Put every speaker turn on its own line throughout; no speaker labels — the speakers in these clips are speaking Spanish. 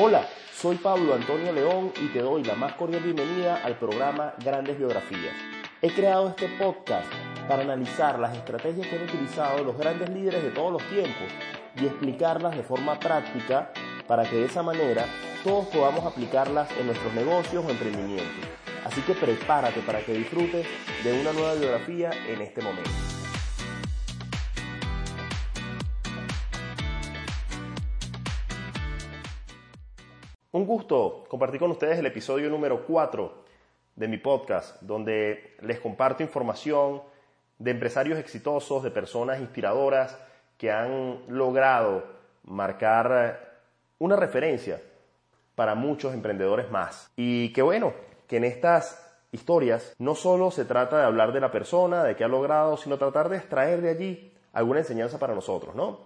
Hola, soy Pablo Antonio León y te doy la más cordial bienvenida al programa Grandes Biografías. He creado este podcast para analizar las estrategias que han utilizado los grandes líderes de todos los tiempos y explicarlas de forma práctica para que de esa manera todos podamos aplicarlas en nuestros negocios o emprendimientos. Así que prepárate para que disfrutes de una nueva biografía en este momento. Un gusto compartir con ustedes el episodio número 4 de mi podcast, donde les comparto información de empresarios exitosos, de personas inspiradoras que han logrado marcar una referencia para muchos emprendedores más. Y qué bueno que en estas historias no solo se trata de hablar de la persona, de qué ha logrado, sino tratar de extraer de allí alguna enseñanza para nosotros, ¿no?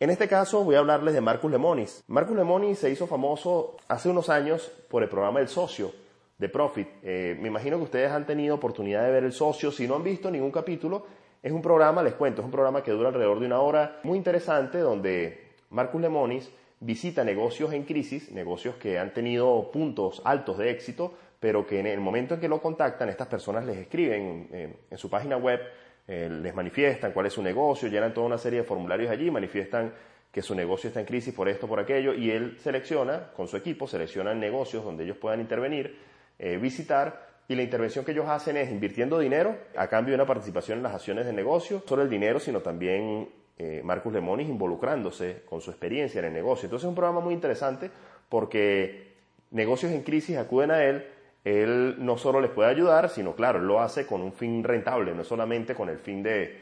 En este caso voy a hablarles de Marcus Lemonis. Marcus Lemonis se hizo famoso hace unos años por el programa El Socio de Profit. Eh, me imagino que ustedes han tenido oportunidad de ver El Socio. Si no han visto ningún capítulo, es un programa, les cuento, es un programa que dura alrededor de una hora, muy interesante, donde Marcus Lemonis visita negocios en crisis, negocios que han tenido puntos altos de éxito, pero que en el momento en que lo contactan, estas personas les escriben en su página web eh, les manifiestan cuál es su negocio, llenan toda una serie de formularios allí, manifiestan que su negocio está en crisis por esto, por aquello, y él selecciona, con su equipo, selecciona negocios donde ellos puedan intervenir, eh, visitar, y la intervención que ellos hacen es invirtiendo dinero a cambio de una participación en las acciones de negocio, solo el dinero, sino también eh, Marcus Lemonis involucrándose con su experiencia en el negocio. Entonces es un programa muy interesante porque negocios en crisis acuden a él él no solo les puede ayudar, sino claro, él lo hace con un fin rentable, no solamente con el fin de,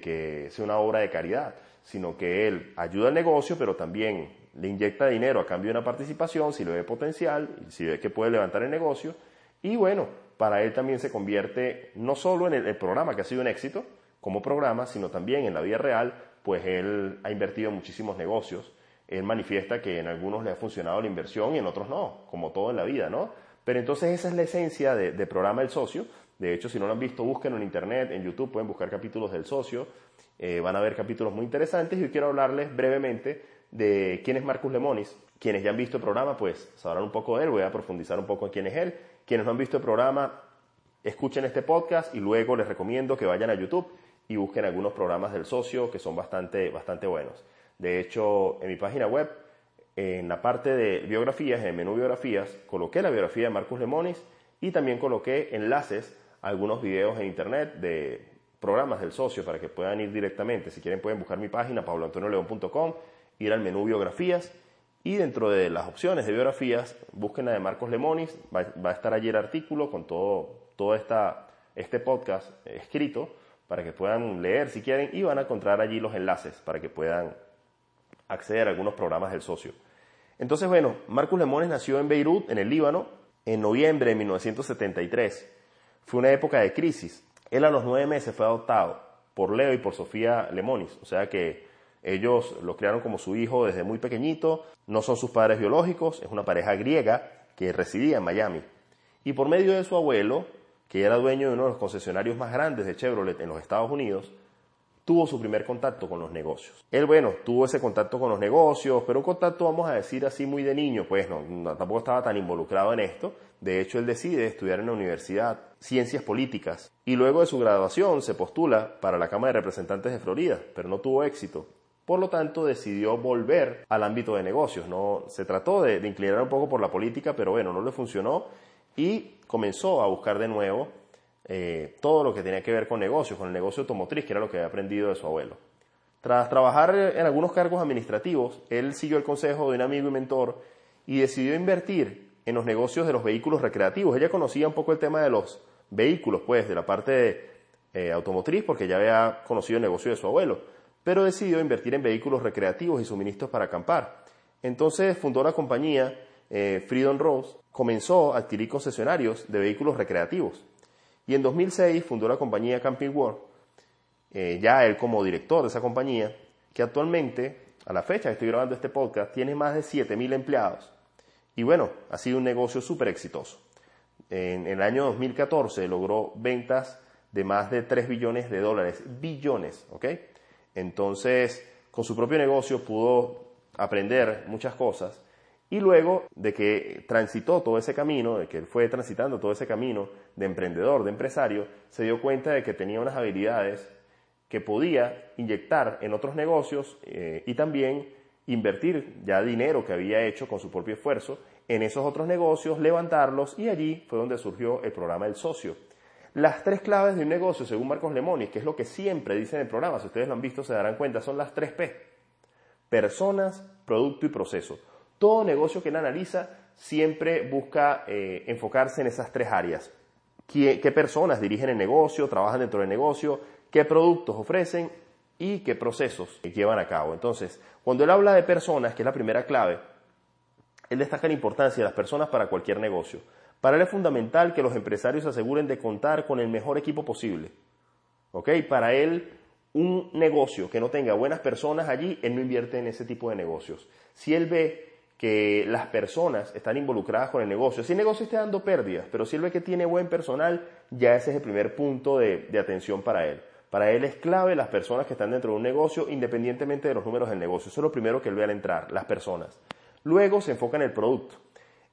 que sea una obra de caridad, sino que él ayuda al negocio, pero también le inyecta dinero a cambio de una participación, si lo ve potencial, si ve que puede levantar el negocio, y bueno, para él también se convierte no solo en el, programa que ha sido un éxito como programa, sino también en la vida real, pues él ha invertido muchísimos negocios, él manifiesta que en algunos le ha funcionado la inversión y en otros no, como todo en la vida, ¿no? Pero entonces esa es la esencia de, programa El Socio. De hecho, si no lo han visto, búsquenlo en internet, en YouTube, pueden buscar capítulos del socio. Eh, van a ver capítulos muy interesantes y hoy quiero hablarles brevemente de quién es Marcus Lemonis. Quienes ya han visto el programa, pues sabrán un poco de él, voy a profundizar un poco en quién es él. Quienes no han visto el programa, escuchen este podcast y luego les recomiendo que vayan a YouTube y busquen algunos programas del socio que son bastante, bastante buenos. De hecho, en mi página web en la parte de biografías, en el menú biografías, coloqué la biografía de Marcus Lemonis y también coloqué enlaces a algunos videos en internet de programas del socio para que puedan ir directamente. Si quieren pueden buscar mi página pabloantonioleón.com, ir al menú biografías y dentro de las opciones de biografías busquen la de Marcos Lemonis, va, a estar allí el artículo con todo, todo esta, este podcast escrito para que puedan leer si quieren y van a encontrar allí los enlaces para que puedan acceder a algunos programas del socio. Entonces, bueno, Marcus Lemones nació en Beirut, en el Líbano, en noviembre de 1973. Fue una época de crisis. Él a los nueve meses fue adoptado por Leo y por Sofía Lemonis, o sea que ellos lo criaron como su hijo desde muy pequeñito, no son sus padres biológicos, es una pareja griega que residía en Miami. Y por medio de su abuelo, que era dueño de uno de los concesionarios más grandes de Chevrolet en los Estados Unidos, tuvo su primer contacto con los negocios. Él, bueno, tuvo ese contacto con los negocios, pero un contacto, vamos a decir así, muy de niño, pues no, tampoco estaba tan involucrado en esto. De hecho, él decide estudiar en la universidad ciencias políticas y luego de su graduación se postula para la Cámara de Representantes de Florida, pero no tuvo éxito. Por lo tanto, decidió volver al ámbito de negocios. No se trató de, de inclinar un poco por la política, pero bueno, no le funcionó y comenzó a buscar de nuevo eh, todo lo que tenía que ver con negocios, con el negocio automotriz, que era lo que había aprendido de su abuelo. Tras trabajar en algunos cargos administrativos, él siguió el consejo de un amigo y mentor y decidió invertir en los negocios de los vehículos recreativos. Ella conocía un poco el tema de los vehículos, pues, de la parte eh, automotriz, porque ya había conocido el negocio de su abuelo, pero decidió invertir en vehículos recreativos y suministros para acampar. Entonces fundó la compañía eh, Freedom Rose, comenzó a adquirir concesionarios de vehículos recreativos. Y en 2006 fundó la compañía Camping World, eh, ya él como director de esa compañía, que actualmente, a la fecha que estoy grabando este podcast, tiene más de 7.000 empleados. Y bueno, ha sido un negocio súper exitoso. En, el año 2014 logró ventas de más de 3 billones de dólares, billones, ¿ok? Entonces, con su propio negocio pudo aprender muchas cosas y luego de que transitó todo ese camino, de que él fue transitando todo ese camino de emprendedor, de empresario, se dio cuenta de que tenía unas habilidades que podía inyectar en otros negocios eh, y también invertir ya dinero que había hecho con su propio esfuerzo en esos otros negocios, levantarlos y allí fue donde surgió el programa del socio. Las tres claves de un negocio, según Marcos Lemonis, que es lo que siempre dice en el programa, si ustedes lo han visto se darán cuenta, son las tres P. Personas, producto y proceso. Todo negocio que él analiza siempre busca eh, enfocarse en esas tres áreas. ¿Qué, ¿Qué personas dirigen el negocio, trabajan dentro del negocio? qué productos ofrecen y qué procesos llevan a cabo. Entonces, cuando él habla de personas, que es la primera clave, él destaca la importancia de las personas para cualquier negocio. Para él es fundamental que los empresarios aseguren de contar con el mejor equipo posible. ¿Ok? Para él, un negocio que no tenga buenas personas allí, él no invierte en ese tipo de negocios. Si él ve que las personas están involucradas con el negocio. Si el negocio está dando pérdidas, pero si él ve que tiene buen personal, ya ese es el primer punto de, atención para él. Para él es clave las personas que están dentro de un negocio, independientemente de los números del negocio. Eso es lo primero que él ve al entrar, las personas. Luego se enfoca en el producto.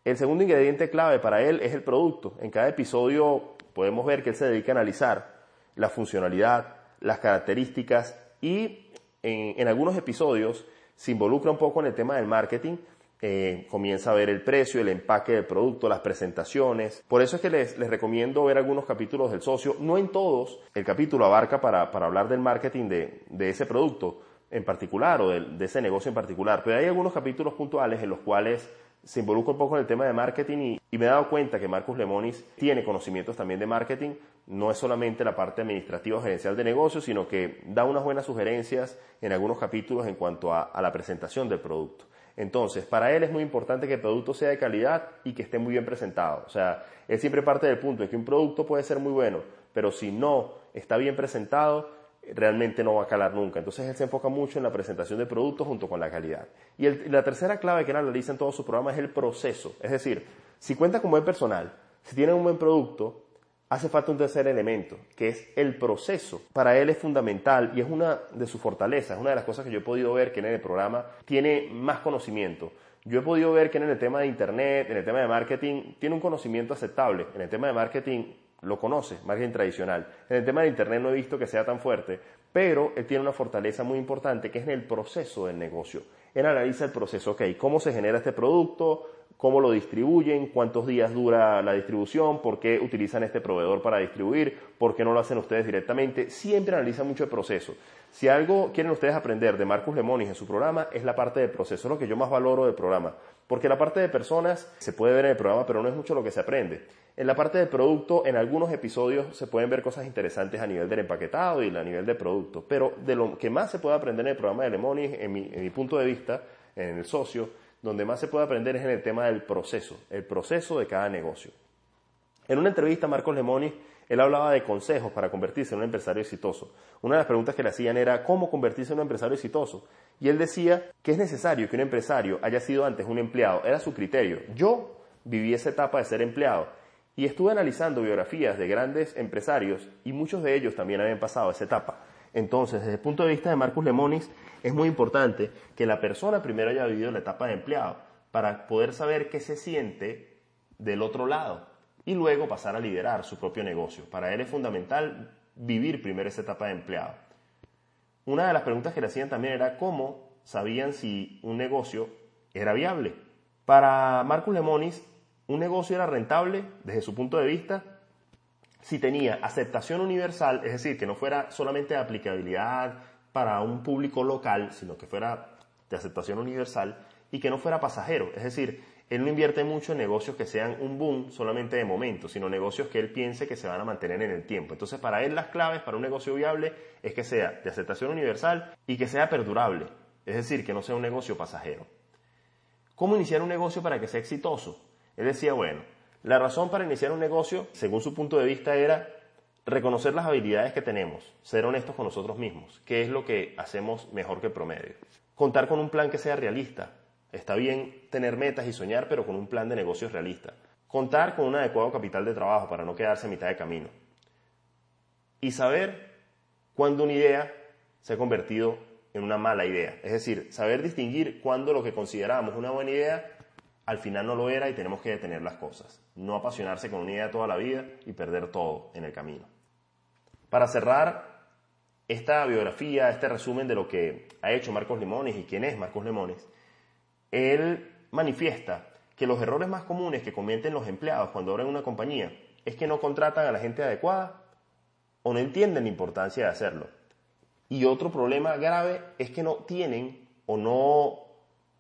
El segundo ingrediente clave para él es el producto. En cada episodio podemos ver que él se dedica a analizar la funcionalidad, las características y en algunos episodios se involucra un poco en el tema del marketing eh, comienza a ver el precio, el empaque del producto, las presentaciones. Por eso es que les, recomiendo ver algunos capítulos del socio. No en todos, el capítulo abarca para, hablar del marketing de, ese producto en particular o de, ese negocio en particular, pero hay algunos capítulos puntuales en los cuales se involucra un poco en el tema de marketing y, me he dado cuenta que Marcus Lemonis tiene conocimientos también de marketing, no es solamente la parte administrativa o gerencial de negocios, sino que da unas buenas sugerencias en algunos capítulos en cuanto a la presentación del producto. Entonces, para él es muy importante que el producto sea de calidad y que esté muy bien presentado. O sea, él siempre parte del punto de que un producto puede ser muy bueno, pero si no está bien presentado, realmente no va a calar nunca. Entonces él se enfoca mucho en la presentación del producto junto con la calidad. Y la tercera clave que él analiza en todo su programa es el proceso. Es decir, si cuenta con buen personal, si tiene un buen producto, hace falta un tercer elemento, que es el proceso. Para él es fundamental y es una de sus fortalezas, es una de las cosas que yo he podido ver que en el programa tiene más conocimiento. Yo he podido ver que en el tema de Internet, en el tema de marketing, tiene un conocimiento aceptable. En el tema de marketing lo conoce, marketing tradicional. En el tema de Internet no he visto que sea tan fuerte, pero él tiene una fortaleza muy importante que es en el proceso del negocio. Él analiza el proceso, ok, cómo se genera este producto, cómo lo distribuyen, cuántos días dura la distribución, por qué utilizan este proveedor para distribuir, por qué no lo hacen ustedes directamente. Siempre analiza mucho el proceso. Si algo quieren ustedes aprender de Marcus Lemonis en su programa es la parte del proceso, es lo que yo más valoro del programa. Porque la parte de personas se puede ver en el programa, pero no es mucho lo que se aprende. En la parte del producto, en algunos episodios se pueden ver cosas interesantes a nivel del empaquetado y a nivel del producto. Pero de lo que más se puede aprender en el programa de Lemonis, en mi, en mi punto de vista, en el socio, donde más se puede aprender es en el tema del proceso, el proceso de cada negocio. En una entrevista a Marcos Lemoni, él hablaba de consejos para convertirse en un empresario exitoso. Una de las preguntas que le hacían era cómo convertirse en un empresario exitoso. Y él decía que es necesario que un empresario haya sido antes un empleado. Era su criterio. Yo viví esa etapa de ser empleado y estuve analizando biografías de grandes empresarios y muchos de ellos también habían pasado esa etapa. Entonces, desde el punto de vista de Marcus Lemonis, es muy importante que la persona primero haya vivido la etapa de empleado para poder saber qué se siente del otro lado y luego pasar a liderar su propio negocio. Para él es fundamental vivir primero esa etapa de empleado. Una de las preguntas que le hacían también era cómo sabían si un negocio era viable. Para Marcus Lemonis, un negocio era rentable desde su punto de vista si tenía aceptación universal, es decir, que no fuera solamente de aplicabilidad para un público local, sino que fuera de aceptación universal y que no fuera pasajero. Es decir, él no invierte mucho en negocios que sean un boom solamente de momento, sino negocios que él piense que se van a mantener en el tiempo. Entonces, para él las claves para un negocio viable es que sea de aceptación universal y que sea perdurable, es decir, que no sea un negocio pasajero. ¿Cómo iniciar un negocio para que sea exitoso? Él decía, bueno, la razón para iniciar un negocio, según su punto de vista, era reconocer las habilidades que tenemos, ser honestos con nosotros mismos, qué es lo que hacemos mejor que el promedio. Contar con un plan que sea realista. Está bien tener metas y soñar, pero con un plan de negocios realista. Contar con un adecuado capital de trabajo para no quedarse a mitad de camino. Y saber cuándo una idea se ha convertido en una mala idea. Es decir, saber distinguir cuándo lo que consideramos una buena idea al final no lo era y tenemos que detener las cosas. No apasionarse con una idea toda la vida y perder todo en el camino. Para cerrar esta biografía, este resumen de lo que ha hecho Marcos Limones y quién es Marcos Limones, él manifiesta que los errores más comunes que cometen los empleados cuando abren una compañía es que no contratan a la gente adecuada o no entienden la importancia de hacerlo. Y otro problema grave es que no tienen o no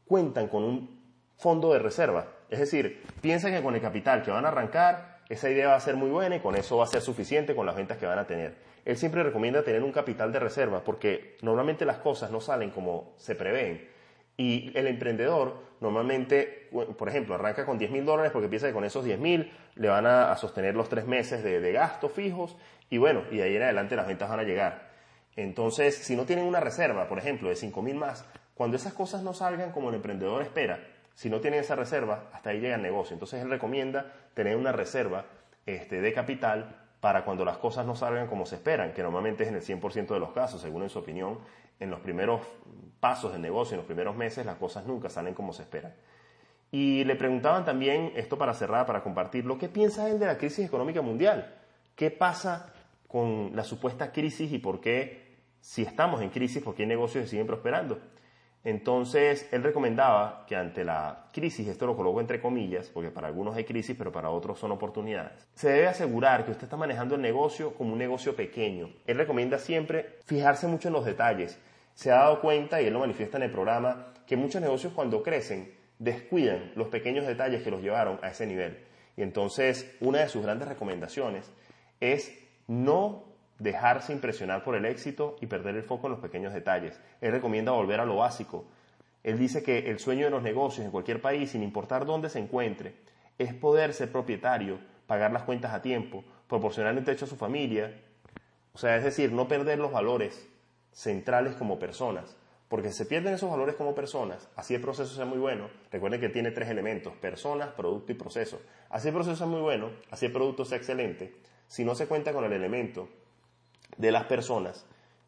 cuentan con un fondo de reserva. Es decir, piensan que con el capital que van a arrancar, esa idea va a ser muy buena y con eso va a ser suficiente con las ventas que van a tener. Él siempre recomienda tener un capital de reserva porque normalmente las cosas no salen como se prevén. Y el emprendedor normalmente, por ejemplo, arranca con 10 mil dólares porque piensa que con esos 10 mil le van a, sostener los tres meses de, de gastos fijos y bueno, y de ahí en adelante las ventas van a llegar. Entonces, si no tienen una reserva, por ejemplo, de 5 mil más, cuando esas cosas no salgan como el emprendedor espera, si no tienen esa reserva, hasta ahí llega el negocio. Entonces él recomienda tener una reserva este, de capital para cuando las cosas no salgan como se esperan, que normalmente es en el 100% de los casos, según en su opinión, en los primeros pasos del negocio, en los primeros meses, las cosas nunca salen como se esperan. Y le preguntaban también, esto para cerrar, para compartirlo, ¿qué piensa él de la crisis económica mundial? ¿Qué pasa con la supuesta crisis y por qué, si estamos en crisis, por qué negocios siguen prosperando? Entonces, él recomendaba que ante la crisis, esto lo coloco entre comillas, porque para algunos hay crisis, pero para otros son oportunidades, se debe asegurar que usted está manejando el negocio como un negocio pequeño. Él recomienda siempre fijarse mucho en los detalles. Se ha dado cuenta, y él lo manifiesta en el programa, que muchos negocios cuando crecen descuidan los pequeños detalles que los llevaron a ese nivel. Y entonces, una de sus grandes recomendaciones es no dejarse impresionar por el éxito y perder el foco en los pequeños detalles. Él recomienda volver a lo básico. Él dice que el sueño de los negocios en cualquier país, sin importar dónde se encuentre, es poder ser propietario, pagar las cuentas a tiempo, proporcionar un techo a su familia. O sea, es decir, no perder los valores centrales como personas. Porque si se pierden esos valores como personas, así el proceso sea muy bueno. Recuerden que tiene tres elementos, personas, producto y proceso. Así el proceso sea muy bueno, así el producto sea excelente. Si no se cuenta con el elemento de las personas,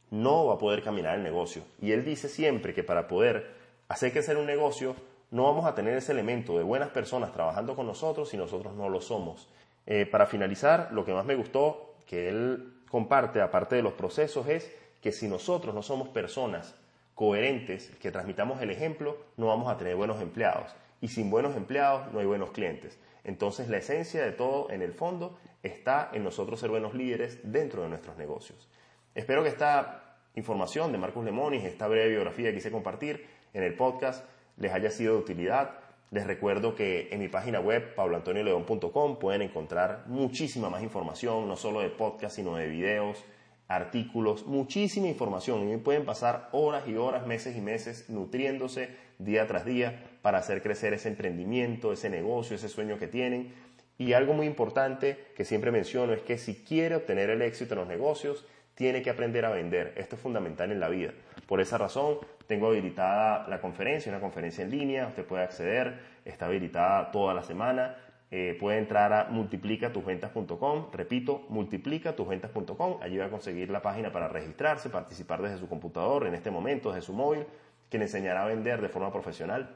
no va a poder caminar el negocio. Y él dice siempre que para poder hacer crecer un negocio, no vamos a tener ese elemento de buenas personas trabajando con nosotros si nosotros no lo somos. Eh, para finalizar, lo que más me gustó que él comparte, aparte de los procesos, es que si nosotros no somos personas coherentes, que transmitamos el ejemplo, no vamos a tener buenos empleados. Y sin buenos empleados no hay buenos clientes. Entonces la esencia de todo, en el fondo, está en nosotros ser buenos líderes dentro de nuestros negocios. Espero que esta información de Marcos Lemonis, esta breve biografía que quise compartir en el podcast, les haya sido de utilidad. Les recuerdo que en mi página web, pabloantonioleón.com, pueden encontrar muchísima más información, no solo de podcast, sino de videos, artículos, muchísima información. Y pueden pasar horas y horas, meses y meses nutriéndose día tras día para hacer crecer ese emprendimiento, ese negocio, ese sueño que tienen. Y algo muy importante que siempre menciono es que si quiere obtener el éxito en los negocios, tiene que aprender a vender. Esto es fundamental en la vida. Por esa razón, tengo habilitada la conferencia, una conferencia en línea, usted puede acceder, está habilitada toda la semana. Eh, puede entrar a multiplicatusventas.com, repito, multiplicatusventas.com, allí va a conseguir la página para registrarse, participar desde su computador en este momento, desde su móvil, que le enseñará a vender de forma profesional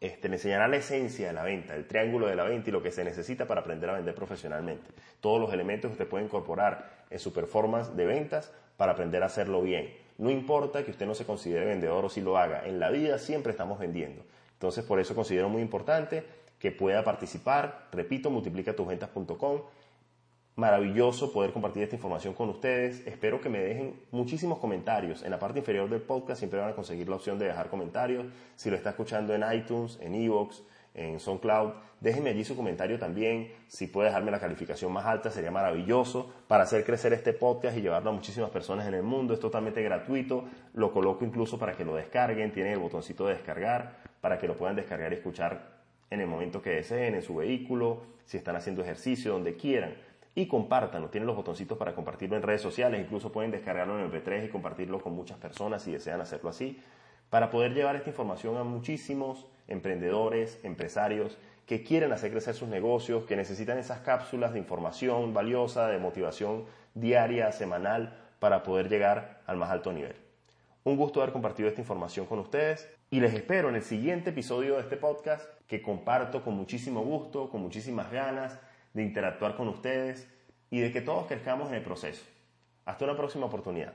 este, le enseñará la esencia de la venta, el triángulo de la venta y lo que se necesita para aprender a vender profesionalmente. Todos los elementos que usted puede incorporar en su performance de ventas para aprender a hacerlo bien. No importa que usted no se considere vendedor o si lo haga, en la vida siempre estamos vendiendo. Entonces, por eso considero muy importante que pueda participar. Repito, multiplicatusventas.com maravilloso poder compartir esta información con ustedes. Espero que me dejen muchísimos comentarios. En la parte inferior del podcast siempre van a conseguir la opción de dejar comentarios. Si lo está escuchando en iTunes, en Evox, en SoundCloud, déjenme allí su comentario también. Si puede dejarme la calificación más alta, sería maravilloso para hacer crecer este podcast y llevarlo a muchísimas personas en el mundo. Es totalmente gratuito. Lo coloco incluso para que lo descarguen. Tiene el botoncito de descargar para que lo puedan descargar y escuchar en el momento que deseen, en su vehículo, si están haciendo ejercicio, donde quieran. Y compártanlo, tienen los botoncitos para compartirlo en redes sociales, incluso pueden descargarlo en MP3 y compartirlo con muchas personas si desean hacerlo así, para poder llevar esta información a muchísimos emprendedores, empresarios que quieren hacer crecer sus negocios, que necesitan esas cápsulas de información valiosa, de motivación diaria, semanal, para poder llegar al más alto nivel. Un gusto haber compartido esta información con ustedes y les espero en el siguiente episodio de este podcast que comparto con muchísimo gusto, con muchísimas ganas de interactuar con ustedes y de que todos crezcamos en el proceso. Hasta una próxima oportunidad.